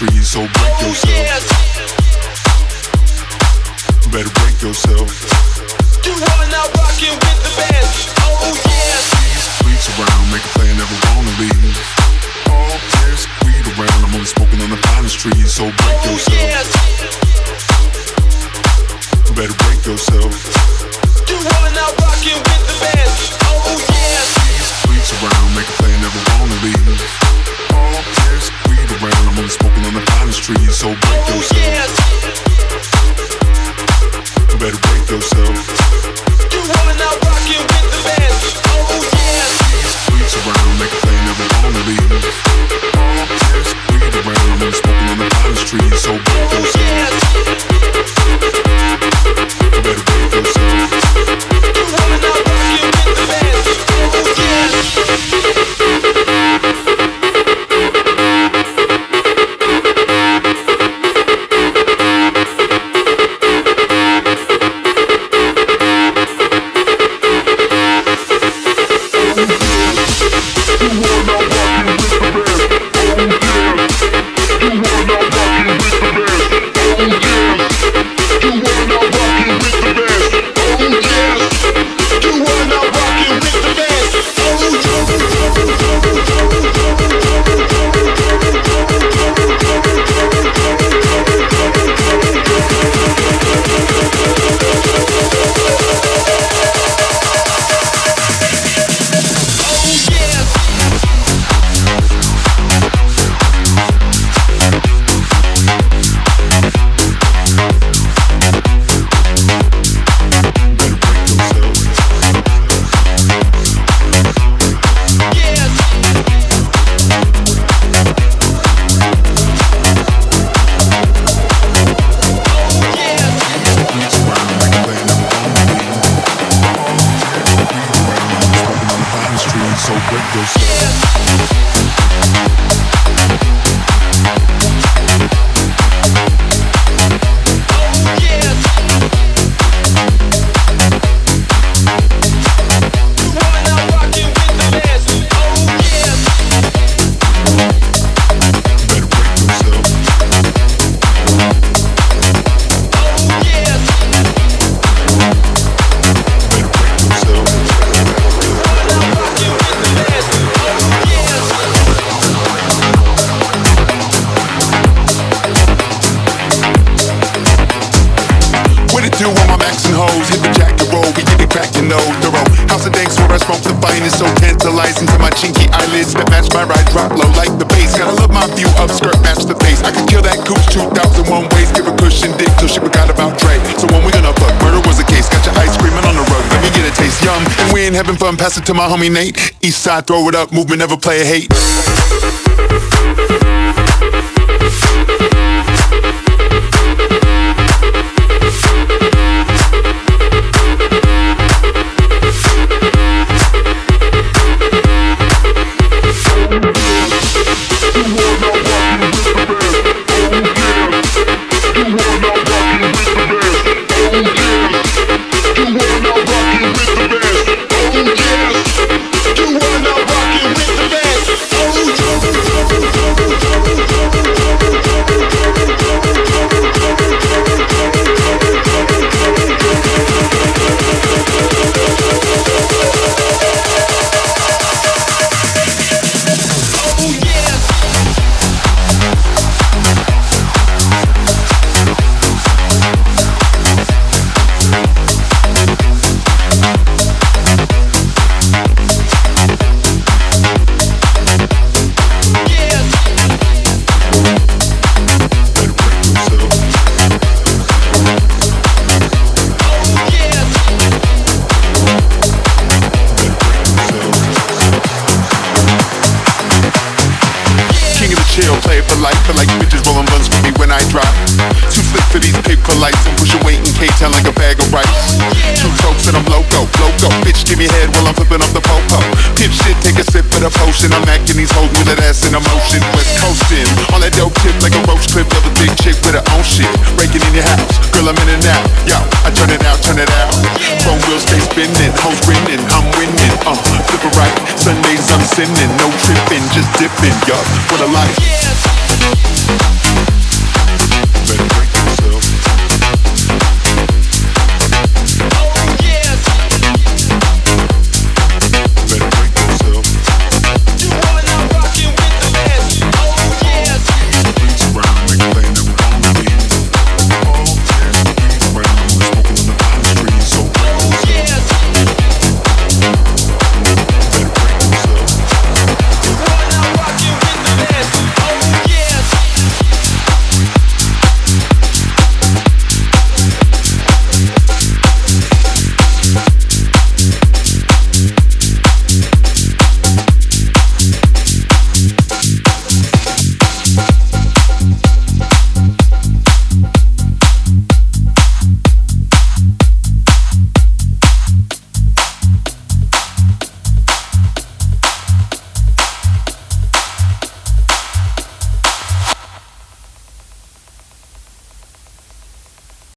trees, so break Oh yourself. yes, Better break yourself. you are now rocking with the best. Oh yes, Reach around, make a play, never wanna leave. All this weed around, I'm only smoking on the finest trees, so break oh yourself. yes, Better break yourself. you are now rocking with the best. Oh yes, Reach around, make a play, never wanna leave. All trees, so break oh yourself. yes, Better break yourself. you are now rocking with the best. Oh yes, Reach around, make a play, never wanna leave. All this weed around, I'm smoking on the finest trees, so break oh yourself. On and hoes? Hit the jack and roll, we get it crackin' though. Thorough house of danks where I smoke the finest, so tantalizing to my chinky eyelids that match my ride. Drop low like the bass. Gotta love my view of skirt, match the face. I could kill that cooch 2001 ways, give a cushion dick till she forgot about Dre. So when we gonna fuck? Murder was a case. Got your ice screaming on the rug. Let me get a taste. Yum. And we ain't having fun. Pass it to my homie Nate. East side, throw it up. Movement never play a hate. When I drop. Too slick for these paper lights. I'm pushing weight in K-Town like a bag of rice. Two folks and I'm loco, loco. Bitch, give me head while I'm flipping off the popo. Pimp shit, take a sip of the potion. I'm acting these hoes with that ass in emotion. West coasting. On that dope tip like a roach clip of a big chick with her own shit. Breaking in your house. Girl, I'm in and out. Yo, I turn it out, turn it out. Phone wheels stay spinning. Hoes grinning. I'm winning. Uh, flip it right. Sundays I'm sinning. No tripping, just dipping. Yup, what a life.